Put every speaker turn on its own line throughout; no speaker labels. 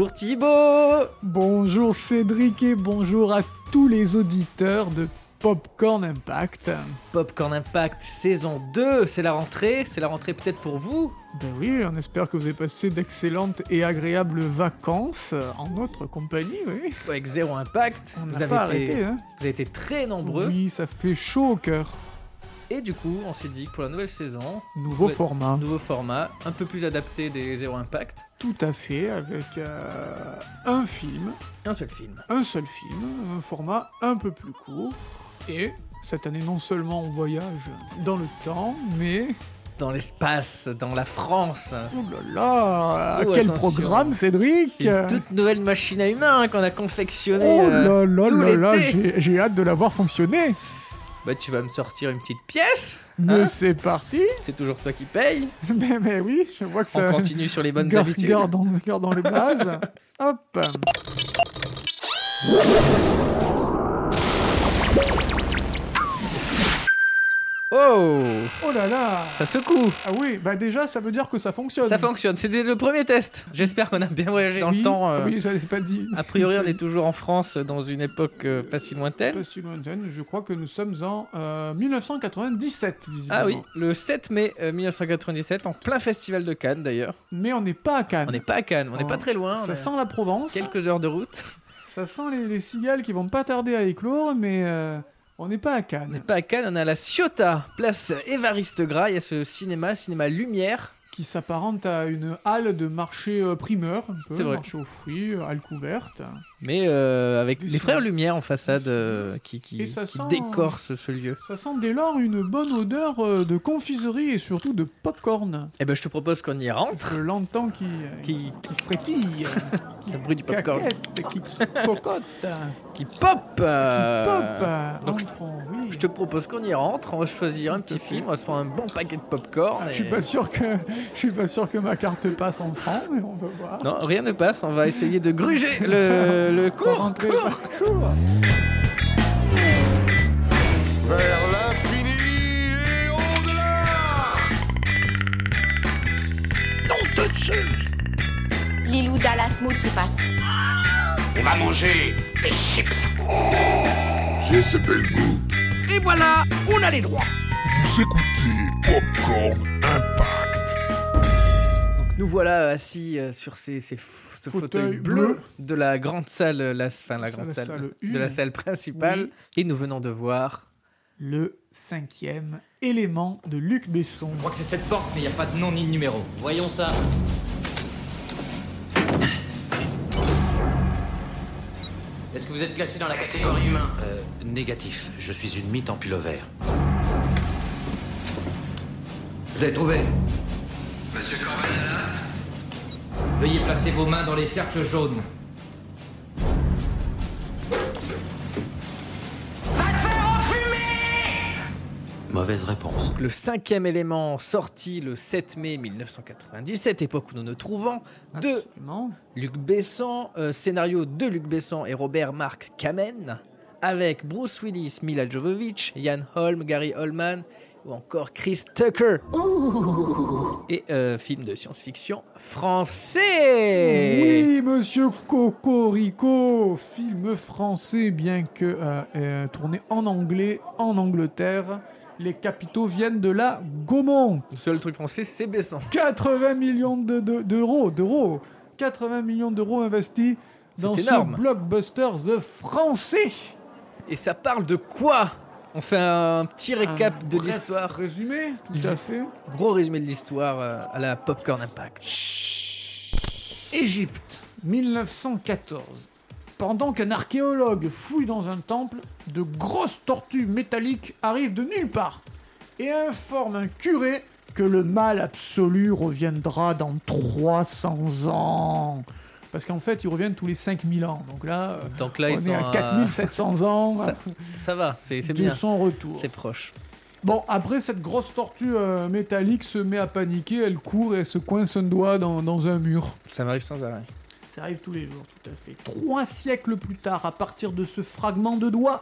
Bonjour Thibaut
Bonjour Cédric et bonjour à tous les auditeurs de Popcorn Impact.
Popcorn Impact saison 2, c'est la rentrée, c'est la rentrée peut-être pour vous
Ben oui, on espère que vous avez passé d'excellentes et agréables vacances en notre compagnie, oui.
Avec Zéro Impact,
On
vous avez,
pas
été,
arrêté, hein.
vous avez été très nombreux.
Oui, ça fait chaud au cœur.
Et du coup, on s'est dit que pour la nouvelle saison,
Nouveau format.
nouveau format, un peu plus adapté des Zéro Impact,
Tout à fait, avec euh, un film,
un seul film.
un seul film, un format un peu plus court. Et cette année, non seulement on voyage dans le temps, mais...
Dans l'espace, dans la France.
Oh là là
Oh,
Quel
attention.
programme, Cédric
C'est une toute nouvelle machine à humains hein, qu'on a confectionnée.
Oh
euh,
là là
tout
là là, j'ai- j'ai hâte de la voir fonctionner.
Bah tu vas me sortir une petite pièce
Mais
Hein
c'est parti.
C'est toujours toi qui paye
Mais, mais oui, je vois que ça.
On continue sur les bonnes habitudes.
Gardons, gardons les bases. Hop.
Oh
Oh là là.
Ça secoue
Ah oui, bah déjà, ça veut dire que ça fonctionne.
Ça fonctionne, c'était le premier test. J'espère qu'on a bien voyagé dans
Oui,
le temps. euh,
Oui, ça c'est pas dit.
A priori, on est toujours en France dans une époque euh, pas si lointaine.
Pas si lointaine. Je crois que nous sommes en euh, 1997, visiblement.
Ah oui, le 7 mai euh, 1997, en plein festival de Cannes d'ailleurs.
Mais on n'est pas à Cannes.
On n'est pas à Cannes, on n'est
Oh,
pas très loin. on
Ça
est
sent la Provence.
quelques heures de route.
Ça sent les, les cigales qui vont pas tarder à éclore, mais euh, on n'est pas à
On n'est
Cannes.
pas à Cannes, on est à la Ciotat, place Évariste Gras. Il y a ce cinéma, cinéma Lumière.
Qui s'apparente à une halle de marché euh, primeur, un peu,
C'est vrai.
marché aux fruits, euh, halle couverte.
Mais euh, avec les frères Lumière en façade euh, qui, qui,
Et ça
qui
sent-
décorent ce, ce lieu.
Ça sent dès lors une bonne odeur euh, de confiserie et surtout de popcorn.
Eh ben, je te propose qu'on y rentre.
Je l'entends qui, euh,
Qui,
qui frétille,
le bruit du popcorn.
caquette, qui cocotte,
Qui pop
qui pop.
donc,
Entrons, oui.
Je te propose qu'on y rentre, on va choisir un
Tout à
petit
fait.
film, on va se prendre un bon paquet de popcorn.
Ah, Je
et-
suis pas sûr que je suis pas sûr que ma carte passe en francs, mais on va voir.
Non, rien ne passe, on va essayer de gruger le, le cours.
rentrer
cours.
vers l'infini et au-delà.
Lilou Dallas Mood qui passe.
On va manger des chips.
J'ai ce bel goût.
Et voilà, on a les droits.
Vous écoutez Popcorn
nous voilà assis euh, sur ces, ces f- ce fauteuil,
Fauteuil
bleu,
bleu.
de la grande salle, la, enfin la
C'est
grande
la
salle,
salle
de la salle principale.
Oui.
Et nous venons de voir
Le cinquième élément de Luc Besson.
Je crois que c'est cette porte, mais il n'y a pas de nom ni de numéro. Voyons ça. Est-ce que vous êtes classé dans la catégorie humain?
Euh, négatif. Je suis une mythe en pullover. Je l'ai trouvé?
Monsieur Corbellalas Veuillez placer vos mains dans les cercles jaunes.
Mauvaise réponse.
le cinquième élément sorti le 7 mai 1997, époque où nous nous trouvons, de
Absolument.
Luc Besson, euh, scénario de Luc Besson et Robert Mark Kamen, avec Bruce Willis, Mila Jovovich, Ian Holm, Gary Oldman ou encore Chris Tucker. Et euh, film de science-fiction français.
Oui, monsieur Cocorico, film français, bien que euh, euh, tourné en anglais, en Angleterre. Les capitaux viennent de la Gaumont.
Le seul truc français, c'est Besson.
80 millions de- de- d'euros, d'euros, 80 millions d'euros investis dans ce blockbuster The français.
Et ça parle de quoi? On fait un petit récap
Un
de l'histoire.
Résumé, tout à fait.
Gros résumé de l'histoire euh, à la Popcorn Impact.
Égypte, 1914. Pendant qu'un archéologue fouille dans un temple, de grosses tortues métalliques arrivent de nulle part et informent un curé que le mal absolu reviendra dans 300 ans. Parce qu'en fait, ils reviennent tous les 5000 ans. Donc là, euh,
Donc là,
on
ils
est
sont
à
à-
4700 ans
Ça- Ça va, c'est c'est
de
bien.
son retour.
C'est proche.
Bon, après, cette grosse tortue euh, métallique se met à paniquer, elle court et elle se coince un doigt dans, dans un mur.
Ça m'arrive sans arrêt.
Ça arrive tous les jours, tout à fait. Trois siècles plus tard, à partir de ce fragment de doigt,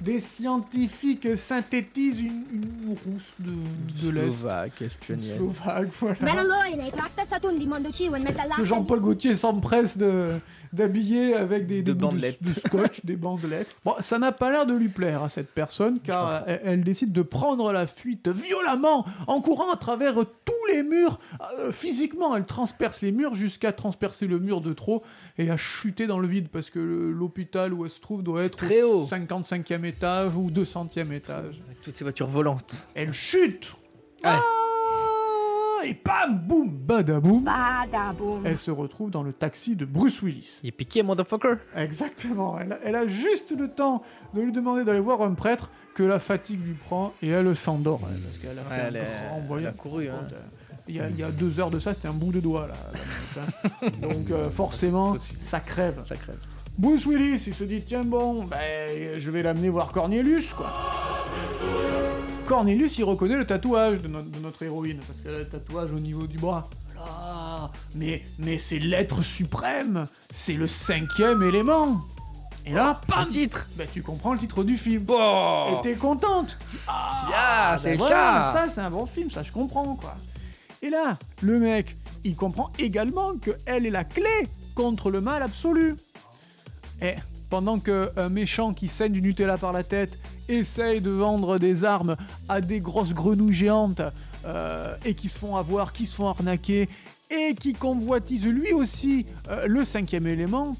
des scientifiques synthétisent une, une rousse de, de l'Est.
Slovaque, estonienne.
Slovaque, voilà. Que Jean-Paul Gaultier s'empresse de d'habiller avec des,
De
des de,
bandelettes.
de scotch, des bandelettes. Bon, ça n'a pas l'air de lui plaire à cette personne, car elle, elle décide de prendre la fuite violemment, en courant à travers les murs. Euh, physiquement, elle transperce les murs jusqu'à transpercer le mur de trop et à chuter dans le vide, parce que l'hôpital où elle se trouve doit être
très
au
haut.
55e étage ou 200e étage.
Avec toutes ces voitures volantes.
Elle chute
Ouais.
Ah Et bam, boum, badaboum
Badaboum.
Elle se retrouve dans le taxi de Bruce Willis.
Il est piqué, motherfucker.
Exactement. Elle a, elle a juste le temps de lui demander d'aller voir un prêtre que la fatigue lui prend et elle s'endort. Parce qu'elle a
Ouais,
un
elle, est-
grand
elle
voyage.
a couru. hein.
Il y, a, il y a deux heures de ça, c'était un bout de doigt là. la hein. Donc euh, forcément, ça crève.
Ça crève.
Bruce Willis, il se dit tiens bon, ben, je vais l'amener voir Cornelius quoi. Cornelius, il reconnaît le tatouage de, no- de notre héroïne parce qu'elle a le tatouage au niveau du bras. Là, mais mais c'est l'être suprême, c'est le cinquième élément. Et là,
C'est
bam,
le titre.
ben, tu comprends le titre du film.
Bon.
Et t'es contente.
Ah, c'est
Ben voilà. Ça, c'est un bon film, ça je comprends quoi. Et là, le mec, il comprend également que elle est la clé contre le mal absolu. Et pendant que un méchant qui saigne du Nutella par la tête essaye de vendre des armes à des grosses grenouilles géantes euh, et qui se font avoir, qui se font arnaquer et qui convoitise lui aussi euh, le cinquième élément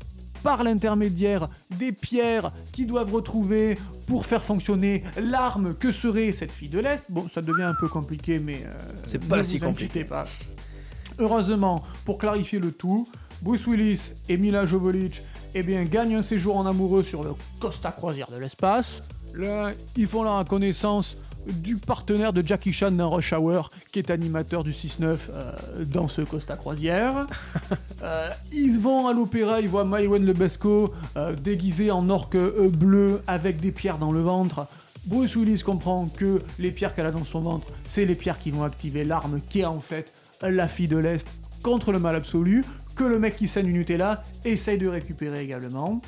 par l'intermédiaire des pierres qui doivent retrouver pour faire fonctionner l'arme que serait cette fille de l'Est. Bon, ça devient un peu compliqué, mais euh,
C'est pas
ne
si
vous
compliqué.
pas. Heureusement, pour clarifier le tout, Bruce Willis et Mila Jovovich eh bien, gagnent un séjour en amoureux sur le Costa Croisière de l'espace. Là, ils font la connaissance du partenaire de Jackie Chan dans Rush Hour, qui est animateur du 6-9 euh, dans ce Costa Croisière. Euh, ils vont à l'opéra, ils voient Maïwen Lebesco euh, déguisé en orque euh, bleu avec des pierres dans le ventre. Bruce Willis comprend que les pierres qu'elle a dans son ventre, c'est les pierres qui vont activer l'arme qui est en fait la fille de l'Est contre le mal absolu, que le mec qui saigne du Nutella essaye de récupérer également.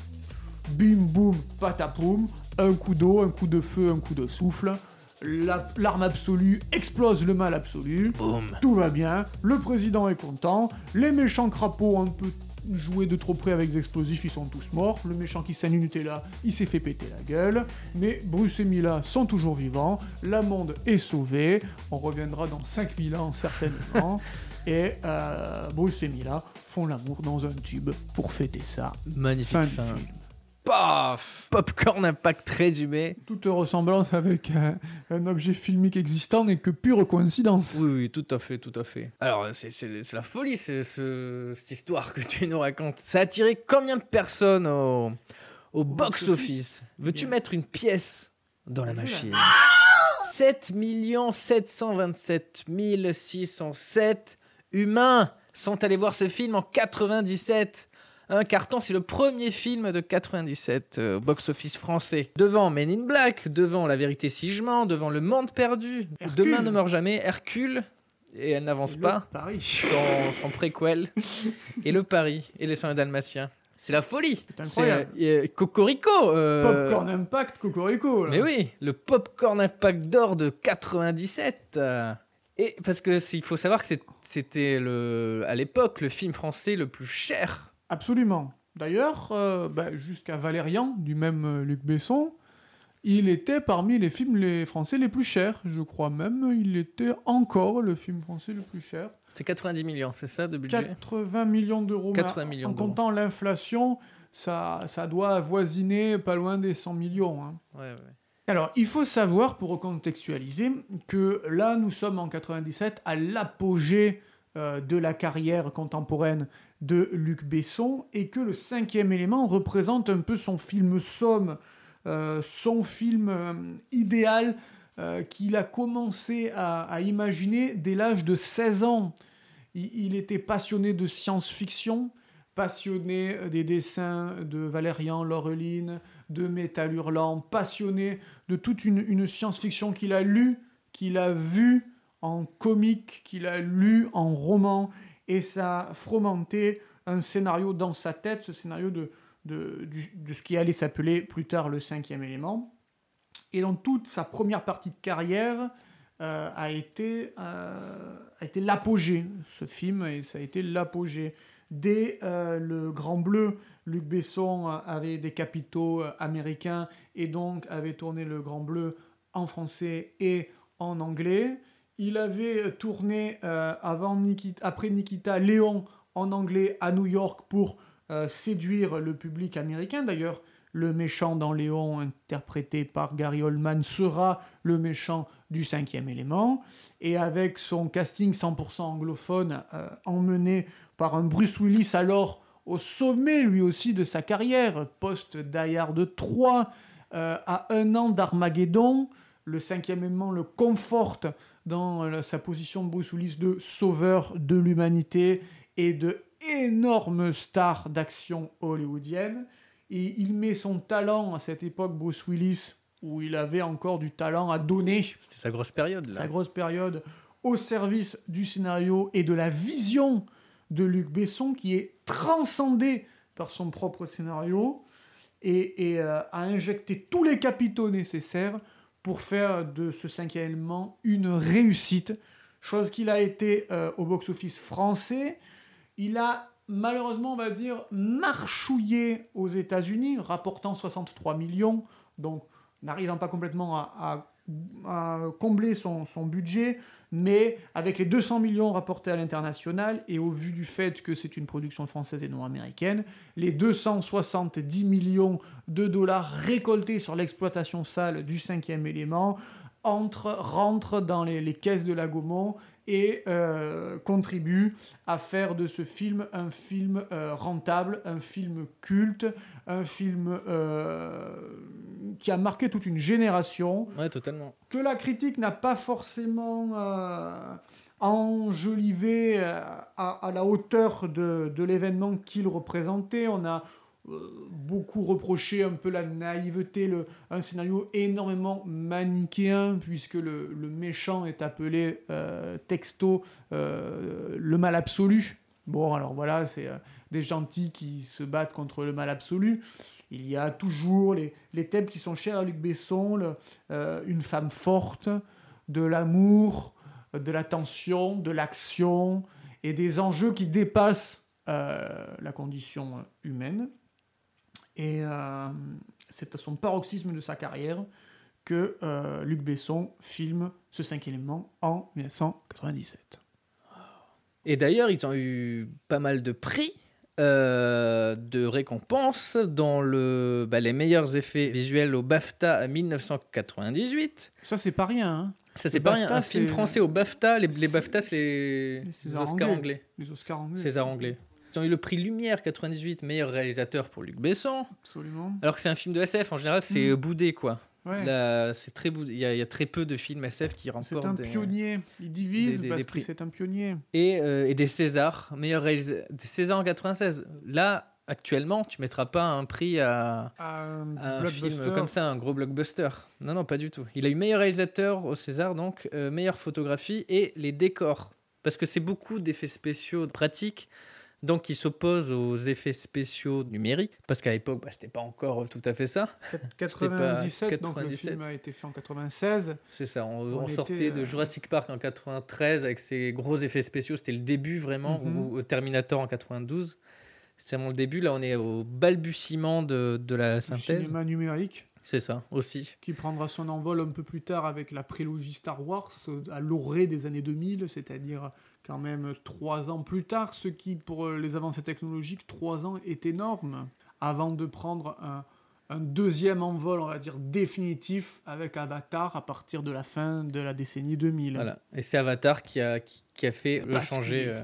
Bim boum patapoum, un coup d'eau, un coup de feu, un coup de souffle. La- L'arme absolue explose le mal absolu.
Boum.
Tout va bien, le président est content, les méchants crapauds ont un peu joué de trop près avec des explosifs, ils sont tous morts, le méchant qui saigne du Nutella, il s'est fait péter la gueule, mais Bruce et Mila sont toujours vivants, la monde est sauvé, on reviendra dans 5000 ans certainement, et euh, Bruce et Mila font l'amour dans un tube pour fêter ça.
Magnifique
Fin
fin.
du film.
Paf Popcorn impact résumé.
Toute ressemblance avec un, un objet filmique existant n'est que pure coïncidence.
Oui, oui, tout à fait, tout à fait. Alors, c'est c'est- c'est la folie, c'est- ce- cette histoire que tu nous racontes. Ça a attiré combien de personnes au, au box-office Veux-tu
Bien.
mettre une pièce dans la
Voilà.
machine 7 727 607 humains sont allés voir ce film en 97. Un carton, c'est le premier film de 97 euh, au box-office français. Devant Men in Black, devant La vérité si je mens, devant Le Monde perdu,
Hercule.
Demain ne meurt jamais, Hercule, et elle n'avance pas,
Paris.
son, son préquel, et Le Paris, et Les 101 Dalmatiens. C'est la folie.
C'est incroyable.
C'est, euh, Cocorico. euh,
Popcorn Impact Cocorico. là.
mais oui, le Popcorn Impact d'or de 97. euh, Et parce que il faut savoir que c'était le, à l'époque le film français le plus cher.
Absolument. D'ailleurs, euh, bah, jusqu'à Valérian, du même euh, Luc Besson, il était parmi les films les français les plus chers. Je crois même il était encore le film français le plus cher.
C'était 90 millions, c'est ça de budget
80 millions d'euros.
80
Mais
millions
En comptant l'inflation, ça, ça doit avoisiner pas loin des 100 millions. hein.
Ouais, ouais.
Alors, il faut savoir, pour recontextualiser, que là, nous sommes en 97 à l'apogée euh, de la carrière contemporaine de Luc Besson et que le cinquième élément représente un peu son film somme, euh, son film euh, idéal euh, qu'il a commencé à, imaginer dès l'âge de 16 ans. Il, était passionné de science-fiction, passionné des dessins de Valérian Laureline, de Métal Hurlant, passionné de toute une, une science-fiction qu'il a lue, qu'il a vue en comique, qu'il a lu en roman, et ça a fomenté un scénario dans sa tête, ce scénario de, de, du- ce qui allait s'appeler plus tard le cinquième élément. Et dans toute sa première partie de carrière euh, a été, euh, été l'apogée, ce film, et ça a été l'apogée. Dès euh, Le Grand Bleu, Luc Besson avait des capitaux américains et donc avait tourné Le Grand Bleu en français et en anglais. Il avait tourné euh, Nikita, après Nikita Léon en anglais à New York pour euh, séduire le public américain. D'ailleurs, le méchant dans Léon, interprété par Gary Oldman, sera le méchant du cinquième élément. Et avec son casting 100% anglophone, euh, emmené par un Bruce Willis alors au sommet lui aussi de sa carrière, post-Die Hard 3, euh, à un an d'Armageddon, le cinquième élément le conforte dans euh, sa position de Bruce Willis de sauveur de l'humanité et de énorme star d'action hollywoodienne. Et il met son talent à cette époque, Bruce Willis, où il avait encore du talent à donner,
C'était sa grosse période là.
sa grosse période, au service du scénario et de la vision de Luc Besson, qui est transcendé par son propre scénario et, et, euh, a injecté tous les capitaux nécessaires pour faire de ce cinquième élément une réussite, chose qu'il a été euh, au box-office français. Il a malheureusement, on va dire, marchouillé aux États-Unis, rapportant 63 millions, donc n'arrivant pas complètement à, à- combler son, son budget, mais avec les 200 millions rapportés à l'international, et au vu du fait que c'est une production française et non américaine, les 270 millions de dollars récoltés sur l'exploitation sale du cinquième élément entre, rentrent dans les, les caisses de la Gaumont et euh, contribuent à faire de ce film un film euh, rentable, un film culte, un film euh, qui a marqué toute une génération
Ouais, totalement.
que la critique n'a pas forcément enjolivé à, à la hauteur de, de l'événement qu'il représentait. On a beaucoup reproché un peu la naïveté, le, un scénario énormément manichéen, puisque le, le méchant est appelé euh, texto euh, le mal absolu. Bon, alors voilà, c'est euh, des gentils qui se battent contre le mal absolu. Il y a toujours les, les thèmes qui sont chers à Luc Besson, euh, une femme forte, de l'amour, de la tension, de l'action et des enjeux qui dépassent euh, la condition humaine. Et euh, c'est à son paroxysme de sa carrière que euh, Luc Besson filme ce cinquième élément en 1997.
Et d'ailleurs, ils ont eu pas mal de prix, euh, de récompenses, dans le, bah, les meilleurs effets visuels au BAFTA à 1998.
Ça, c'est pas rien. hein.
Ça, c'est pas rien. Un film français au BAFTA. Les, les BAFTA, c'est les, Oscars
anglais.
anglais.
Les Oscars anglais.
César anglais. Ils ont eu le prix Lumière 98, meilleur réalisateur pour Luc Besson.
Absolument.
Alors que c'est un film de SF, en général, c'est
Mhm.
boudé, quoi.
Ouais.
C'est très. Il y, a, il y a très peu de films SF qui
C'est
remportent
un
des-
pionnier. Il divise
des- des-
parce que c'est un pionnier.
et, euh, et des Césars, meilleur réalisateur. Des Césars en 96. Là, actuellement, tu mettras pas un prix à,
Un,
à un film comme ça, un gros blockbuster. Non, non, pas du tout. Il a eu meilleur réalisateur au César, donc euh, meilleure photographie et les décors. Parce que c'est beaucoup d'effets spéciaux pratiques, donc qui s'opposent aux effets spéciaux numériques. Parce qu'à l'époque, bah, c'était pas encore tout à fait ça.
97, donc le
97.
film a été fait en 96.
C'est ça, on,
On
on
était,
sortait de
euh,
Jurassic Park en 93 avec ses gros effets spéciaux, c'était le début vraiment,
Mhm.
ou, ou Terminator en 92. C'était vraiment le début, là on est au balbutiement de, de la
Le
synthèse.
cinéma numérique
C'est ça, aussi.
qui prendra son envol un peu plus tard avec la prélogie Star Wars euh, à l'orée des années 2000, c'est-à-dire quand même trois ans plus tard, ce qui pour euh, les avancées technologiques, trois ans est énorme, avant de prendre un, un deuxième envol, on va dire définitif, avec Avatar à partir de la fin de la décennie 2000.
Voilà. Et c'est Avatar qui a, qui, qui a fait changer euh,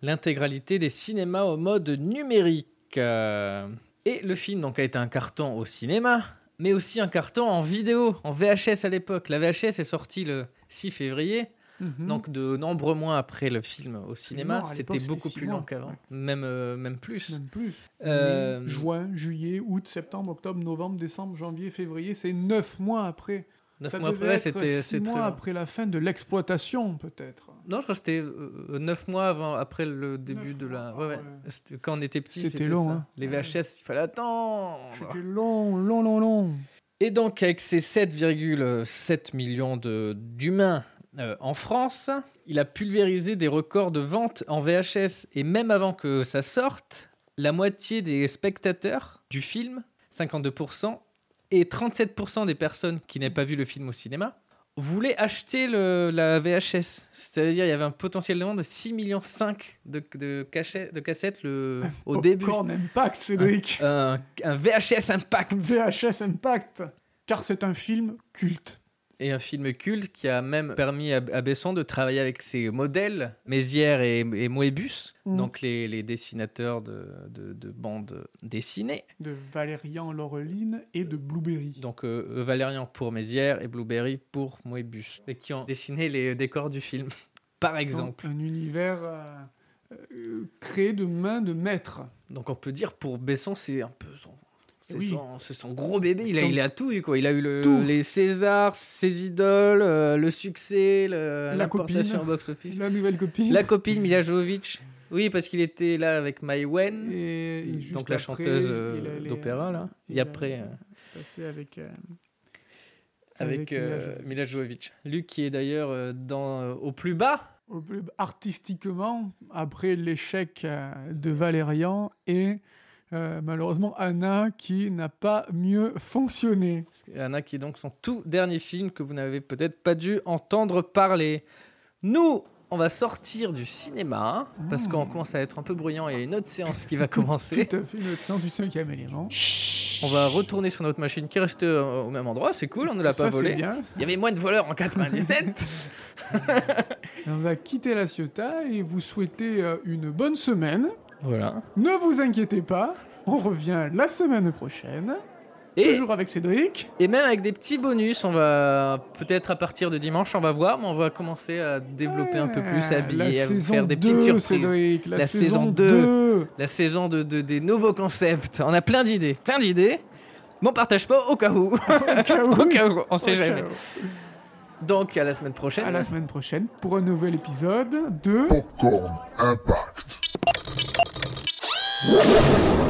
l'intégralité des cinémas au mode numérique. Euh, Et le film donc, a été un carton au cinéma, mais aussi un carton en vidéo, en VHS à l'époque. La VHS est sortie le 6 février.
Mhm.
Donc de nombreux mois après le film au cinéma, c'était beaucoup plus long qu'avant, même euh, même plus.
Même plus.
Euh,
juin, juillet, août, septembre, octobre, novembre, décembre, janvier, février, c'est neuf mois après.
Neuf
Ça
mois après, c'était
six
très
mois
long.
après la fin de l'exploitation, peut-être.
Non, je crois que c'était euh, neuf mois avant, après le début
Neuf
de la.
mois,
Ouais, ouais.
ouais.
C'était- Quand on était petit,
C'était long,
ça.
hein.
Les VHS, il fallait attendre.
C'était long, long, long, long.
Et donc, avec ses 7,7 millions de- d'humains euh, en France, il a pulvérisé des records de vente en VHS. Et même avant que ça sorte, la moitié des spectateurs du film, 52%, et 37% des personnes qui n'avaient pas vu le film au cinéma, voulaient acheter le- la VHS. C'est-à-dire, il y avait un potentiel de vente de 6,5 millions de, de, cachets- de cassettes le, au début.
Popcorn Impact, Cédric.
Un, un VHS Impact.
VHS Impact. Car c'est un film culte.
Et un film culte qui a même permis à, Besson de travailler avec ses modèles, Mézières et, et Moebius,
Mm.
donc les, les dessinateurs de, de- de bandes dessinées.
De Valérian Laureline et de Blueberry.
Donc euh, Valérian pour Mézières et Blueberry pour Moebius, et qui ont dessiné les décors du film, par exemple.
Donc, un univers euh, euh, créé de main de maître.
Donc on peut dire pour Besson, c'est un peu son, c'est
Oui.
son, son gros bébé. Il a,
Donc,
il a tout eu, quoi. Il a eu le- les Césars, ses idoles, euh, le succès, le-
La copine.
au box-office.
La nouvelle copine.
La copine Mila Jovovich. Oui, parce qu'il était là avec Mai Wen,
Et
donc la
après,
chanteuse euh, d'opéra, là.
il
Et
a-
après, euh,
avec. euh,
avec,
Mila
euh,
Jovovich.
Luc qui est d'ailleurs euh, dans, euh, au plus bas.
artistiquement, après l'échec euh, de Valérian et euh, malheureusement Anna qui n'a pas mieux fonctionné.
Anna qui est donc son tout dernier film que vous n'avez peut-être pas dû entendre parler. Nous, on va sortir du cinéma parce qu'on commence à être un peu bruyant. Il y a une autre séance qui va commencer.
Tout à fait notre sens du cinquième élément.
On va retourner sur notre machine qui reste euh, au même endroit. C'est cool, on ne l'a pas
c'est
volé.
bien.
Il y avait moins de voleurs en 97.
On va quitter la Ciotat et vous souhaiter euh, une bonne semaine.
Voilà.
Ne vous inquiétez pas, on revient la semaine prochaine.
Et,
Toujours avec Cédric.
et même avec des petits bonus, on va peut-être à partir de dimanche, on va voir, mais on va commencer à développer un peu plus, à habiller, à vous faire des
2,
petites surprises.
Cédric, la,
La
saison,
saison
2.
2. La saison de, de- des nouveaux concepts. On a plein d'idées, plein d'idées. Mais on partage pas au cas où.
Au cas où.
au cas où, on sait
Au cas
jamais.
où.
Donc à la semaine prochaine.
À la semaine prochaine pour un nouvel épisode de...
Popcorn Impact. you